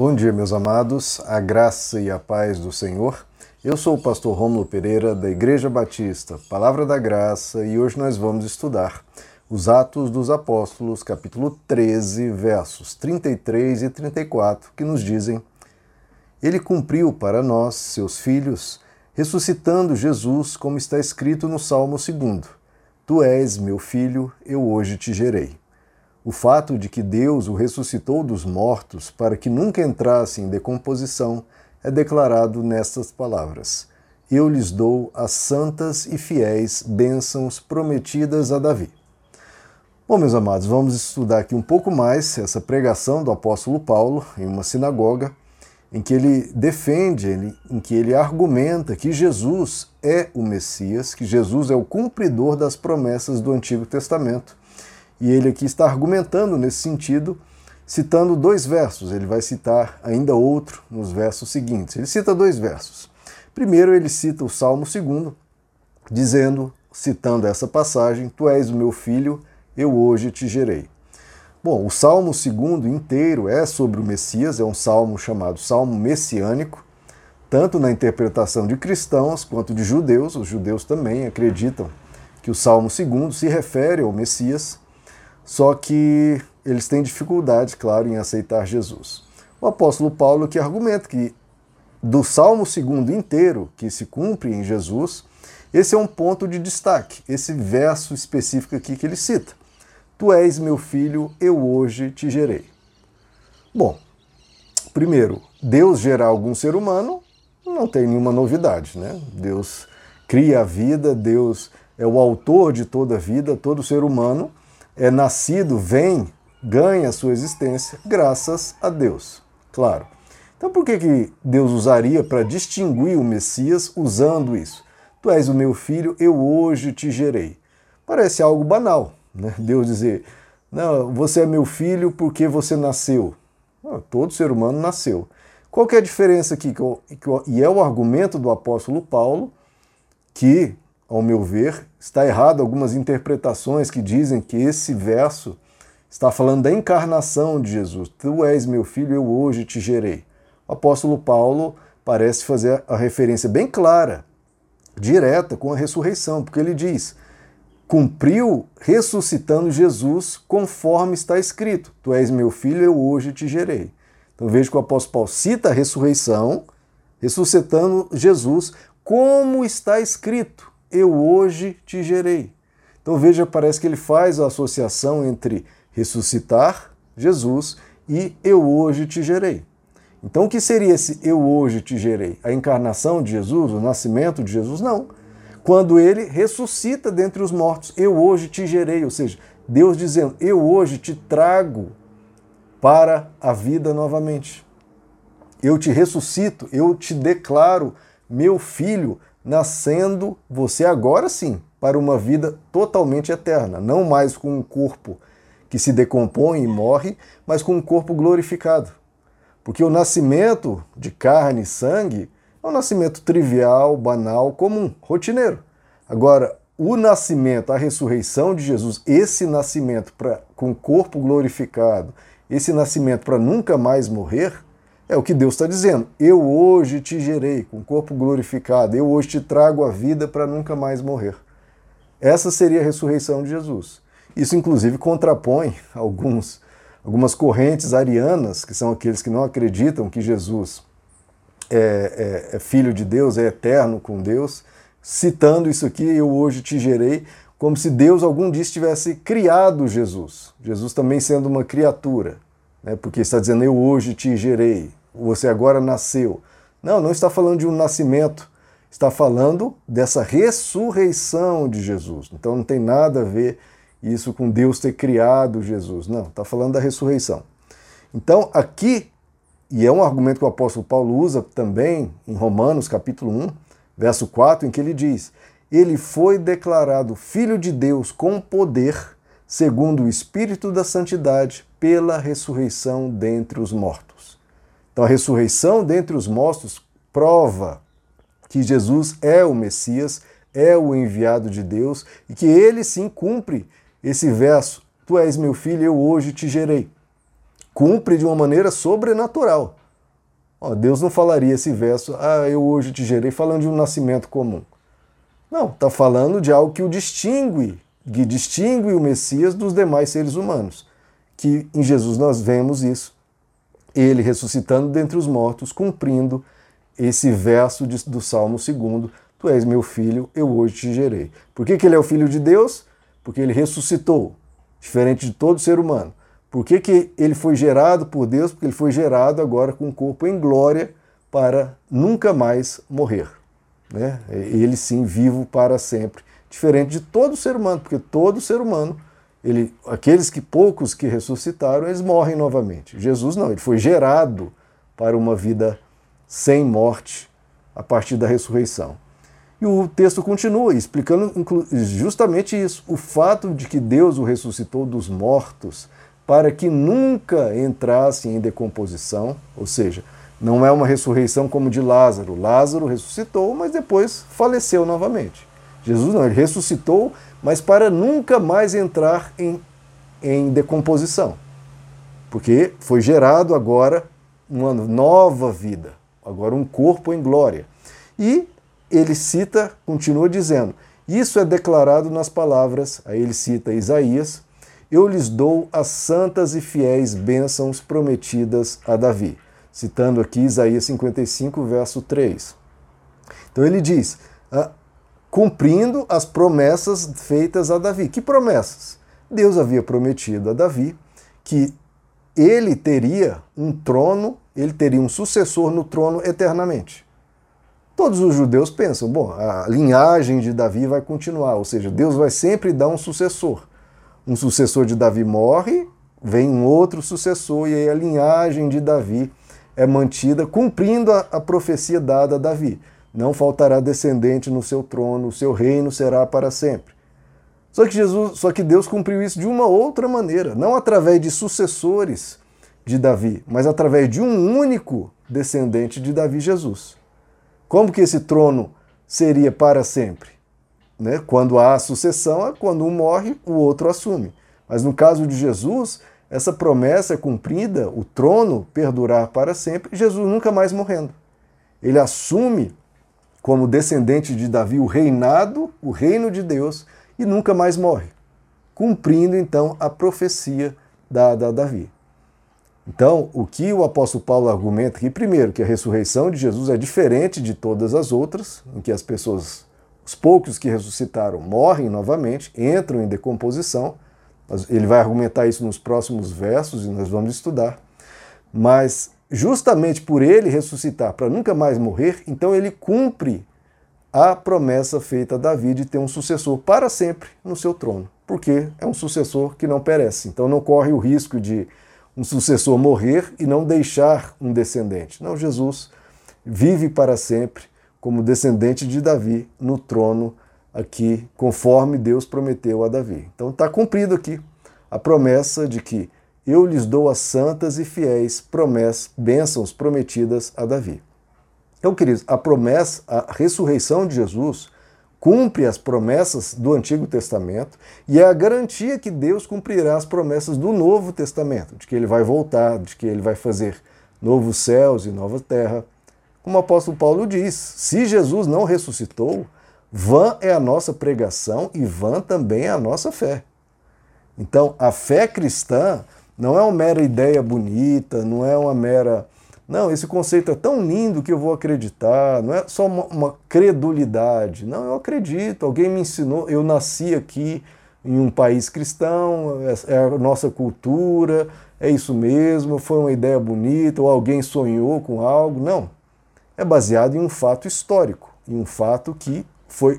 Bom dia, meus amados, a graça e a paz do Senhor. Eu sou o pastor Rômulo Pereira, da Igreja Batista, Palavra da Graça, e hoje nós vamos estudar os Atos dos Apóstolos, capítulo 13, versos 33 e 34, que nos dizem: Ele cumpriu para nós, seus filhos, ressuscitando Jesus, como está escrito no Salmo 2: Tu és meu filho, eu hoje te gerei. O fato de que Deus o ressuscitou dos mortos para que nunca entrasse em decomposição é declarado nestas palavras: Eu lhes dou as santas e fiéis bênçãos prometidas a Davi. Bom, meus amados, vamos estudar aqui um pouco mais essa pregação do apóstolo Paulo em uma sinagoga, em que ele defende, em que ele argumenta que Jesus é o Messias, que Jesus é o cumpridor das promessas do Antigo Testamento e ele aqui está argumentando nesse sentido, citando dois versos. Ele vai citar ainda outro nos versos seguintes. Ele cita dois versos. Primeiro, ele cita o Salmo 2, dizendo, citando essa passagem: Tu és o meu filho, eu hoje te gerei. Bom, o Salmo 2 inteiro é sobre o Messias, é um salmo chamado Salmo Messiânico, tanto na interpretação de cristãos quanto de judeus. Os judeus também acreditam que o Salmo 2 se refere ao Messias. Só que eles têm dificuldade, claro, em aceitar Jesus. O apóstolo Paulo que argumenta que do Salmo 2 inteiro, que se cumpre em Jesus, esse é um ponto de destaque, esse verso específico aqui que ele cita. Tu és meu filho, eu hoje te gerei. Bom, primeiro, Deus gerar algum ser humano não tem nenhuma novidade, né? Deus cria a vida, Deus é o autor de toda a vida, todo ser humano é nascido, vem, ganha sua existência graças a Deus. Claro. Então por que, que Deus usaria para distinguir o Messias usando isso? Tu és o meu filho, eu hoje te gerei. Parece algo banal, né? Deus dizer, não, você é meu filho porque você nasceu. Não, todo ser humano nasceu. Qual que é a diferença aqui? E é o argumento do apóstolo Paulo que ao meu ver, está errado algumas interpretações que dizem que esse verso está falando da encarnação de Jesus. Tu és meu filho, eu hoje te gerei. O apóstolo Paulo parece fazer a referência bem clara, direta com a ressurreição, porque ele diz: cumpriu ressuscitando Jesus conforme está escrito: Tu és meu filho, eu hoje te gerei. Então veja que o apóstolo Paulo cita a ressurreição, ressuscitando Jesus, como está escrito eu hoje te gerei. Então veja, parece que ele faz a associação entre ressuscitar Jesus e eu hoje te gerei. Então o que seria esse eu hoje te gerei? A encarnação de Jesus, o nascimento de Jesus? Não. Quando ele ressuscita dentre os mortos, eu hoje te gerei, ou seja, Deus dizendo, eu hoje te trago para a vida novamente. Eu te ressuscito, eu te declaro meu filho nascendo você agora sim para uma vida totalmente eterna, não mais com um corpo que se decompõe e morre, mas com um corpo glorificado. Porque o nascimento de carne e sangue é um nascimento trivial, banal, comum, rotineiro. Agora, o nascimento, a ressurreição de Jesus, esse nascimento pra, com corpo glorificado, esse nascimento para nunca mais morrer, é o que Deus está dizendo. Eu hoje te gerei com o corpo glorificado, eu hoje te trago a vida para nunca mais morrer. Essa seria a ressurreição de Jesus. Isso, inclusive, contrapõe alguns, algumas correntes arianas, que são aqueles que não acreditam que Jesus é, é, é filho de Deus, é eterno com Deus, citando isso aqui, eu hoje te gerei, como se Deus algum dia tivesse criado Jesus. Jesus também sendo uma criatura, né, porque está dizendo, eu hoje te gerei, você agora nasceu. Não, não está falando de um nascimento, está falando dessa ressurreição de Jesus. Então não tem nada a ver isso com Deus ter criado Jesus. Não, está falando da ressurreição. Então aqui, e é um argumento que o apóstolo Paulo usa também em Romanos capítulo 1, verso 4, em que ele diz: Ele foi declarado Filho de Deus com poder, segundo o Espírito da Santidade, pela ressurreição dentre os mortos. Então a ressurreição dentre os mortos prova que Jesus é o Messias, é o enviado de Deus e que ele sim cumpre esse verso: Tu és meu filho, eu hoje te gerei. Cumpre de uma maneira sobrenatural. Deus não falaria esse verso, ah, eu hoje te gerei, falando de um nascimento comum. Não, está falando de algo que o distingue, que distingue o Messias dos demais seres humanos. Que em Jesus nós vemos isso. Ele ressuscitando dentre os mortos, cumprindo esse verso de, do Salmo 2, Tu és meu filho, eu hoje te gerei. Por que, que ele é o filho de Deus? Porque ele ressuscitou, diferente de todo ser humano. Por que, que ele foi gerado por Deus? Porque ele foi gerado agora com um corpo em glória para nunca mais morrer. Né? Ele sim vivo para sempre. Diferente de todo ser humano, porque todo ser humano, ele, aqueles que poucos que ressuscitaram, eles morrem novamente. Jesus não, ele foi gerado para uma vida sem morte a partir da ressurreição. E o texto continua explicando justamente isso, o fato de que Deus o ressuscitou dos mortos para que nunca entrasse em decomposição, ou seja, não é uma ressurreição como de Lázaro. Lázaro ressuscitou, mas depois faleceu novamente. Jesus não, ele ressuscitou, mas para nunca mais entrar em, em decomposição. Porque foi gerado agora uma nova vida, agora um corpo em glória. E ele cita, continua dizendo, isso é declarado nas palavras, aí ele cita Isaías, eu lhes dou as santas e fiéis bênçãos prometidas a Davi. Citando aqui Isaías 55, verso 3. Então ele diz: ah, cumprindo as promessas feitas a Davi. Que promessas? Deus havia prometido a Davi que ele teria um trono, ele teria um sucessor no trono eternamente. Todos os judeus pensam, bom, a linhagem de Davi vai continuar, ou seja, Deus vai sempre dar um sucessor um sucessor de Davi morre, vem um outro sucessor, e aí a linhagem de Davi é mantida, cumprindo a, a profecia dada a Davi. Não faltará descendente no seu trono, o seu reino será para sempre. Só que Jesus, só que Deus cumpriu isso de uma outra maneira, não através de sucessores de Davi, mas através de um único descendente de Davi, Jesus. Como que esse trono seria para sempre? Né? Quando há sucessão, é quando um morre, o outro assume. Mas no caso de Jesus, essa promessa é cumprida, o trono perdurar para sempre, Jesus nunca mais morrendo. Ele assume como descendente de Davi o reinado, o reino de Deus, e nunca mais morre, cumprindo então a profecia dada a Davi. Então, o que o apóstolo Paulo argumenta aqui, primeiro, que a ressurreição de Jesus é diferente de todas as outras, em que as pessoas os poucos que ressuscitaram morrem novamente, entram em decomposição. Ele vai argumentar isso nos próximos versos e nós vamos estudar. Mas justamente por ele ressuscitar para nunca mais morrer, então ele cumpre a promessa feita a Davi de ter um sucessor para sempre no seu trono, porque é um sucessor que não perece. Então não corre o risco de um sucessor morrer e não deixar um descendente. Não, Jesus vive para sempre como descendente de Davi no trono aqui, conforme Deus prometeu a Davi. Então está cumprido aqui a promessa de que eu lhes dou as santas e fiéis promessas, bênçãos prometidas a Davi. Então, queridos, a promessa, a ressurreição de Jesus cumpre as promessas do Antigo Testamento e é a garantia que Deus cumprirá as promessas do Novo Testamento, de que ele vai voltar, de que ele vai fazer novos céus e nova terra, como o apóstolo Paulo diz, se Jesus não ressuscitou, vã é a nossa pregação e vã também é a nossa fé. Então, a fé cristã não é uma mera ideia bonita, não é uma mera. Não, esse conceito é tão lindo que eu vou acreditar, não é só uma, uma credulidade. Não, eu acredito, alguém me ensinou, eu nasci aqui em um país cristão, é, é a nossa cultura, é isso mesmo, foi uma ideia bonita, ou alguém sonhou com algo. Não é baseado em um fato histórico, em um fato que foi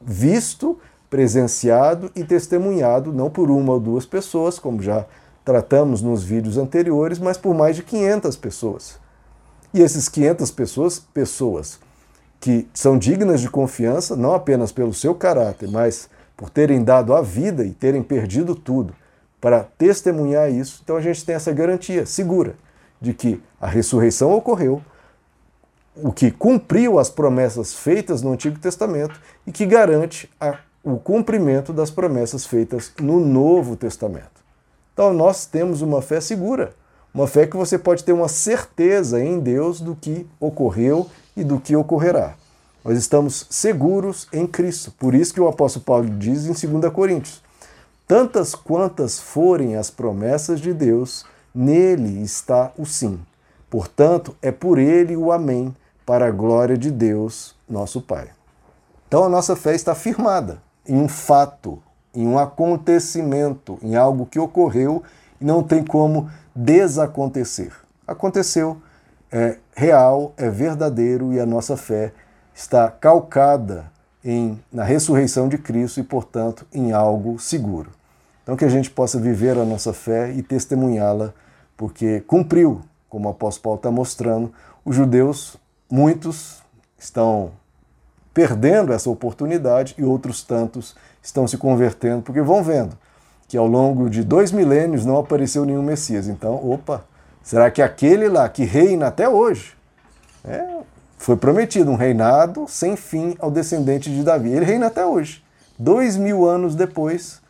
visto, presenciado e testemunhado não por uma ou duas pessoas, como já tratamos nos vídeos anteriores, mas por mais de 500 pessoas. E esses 500 pessoas, pessoas que são dignas de confiança, não apenas pelo seu caráter, mas por terem dado a vida e terem perdido tudo para testemunhar isso. Então a gente tem essa garantia segura de que a ressurreição ocorreu, o que cumpriu as promessas feitas no Antigo Testamento e que garante a, o cumprimento das promessas feitas no Novo Testamento. Então nós temos uma fé segura, Uma fé que você pode ter uma certeza em Deus do que ocorreu e do que ocorrerá. Nós estamos seguros em Cristo. Por isso que o apóstolo Paulo diz em 2 Coríntios: Tantas quantas forem as promessas de Deus, nele está o sim. Portanto, é por ele o amém, para a glória de Deus, nosso Pai. Então a nossa fé está firmada em um fato, em um acontecimento, em algo que ocorreu e não tem como desacontecer. Aconteceu, é real, é verdadeiro e a nossa fé está calcada em, na ressurreição de Cristo e, portanto, em algo seguro. Então, que a gente possa viver a nossa fé e testemunhá-la, porque cumpriu, como o apóstolo Paulo está mostrando, os judeus, muitos, estão perdendo essa oportunidade e outros tantos estão se convertendo, porque vão vendo que ao longo de dois milênios não apareceu nenhum Messias. Então, opa, será que aquele lá que reina até hoje é, foi prometido um reinado sem fim ao descendente de Davi? Ele reina até hoje. Dois mil anos depois,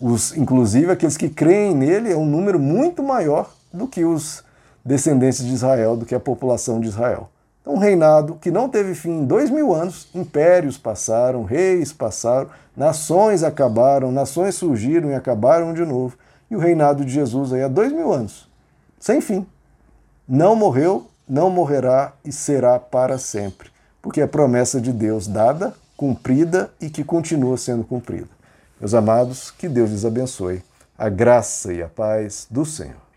os, inclusive aqueles que creem nele é um número muito maior do que os descendentes de Israel, do que a população de Israel. Então, um reinado que não teve fim em dois mil anos, impérios passaram, reis passaram, nações acabaram, nações surgiram e acabaram de novo. E o reinado de Jesus aí há dois mil anos, sem fim. Não morreu, não morrerá e será para sempre, porque é promessa de Deus dada, cumprida e que continua sendo cumprida. Meus amados, que Deus lhes abençoe. A graça e a paz do Senhor.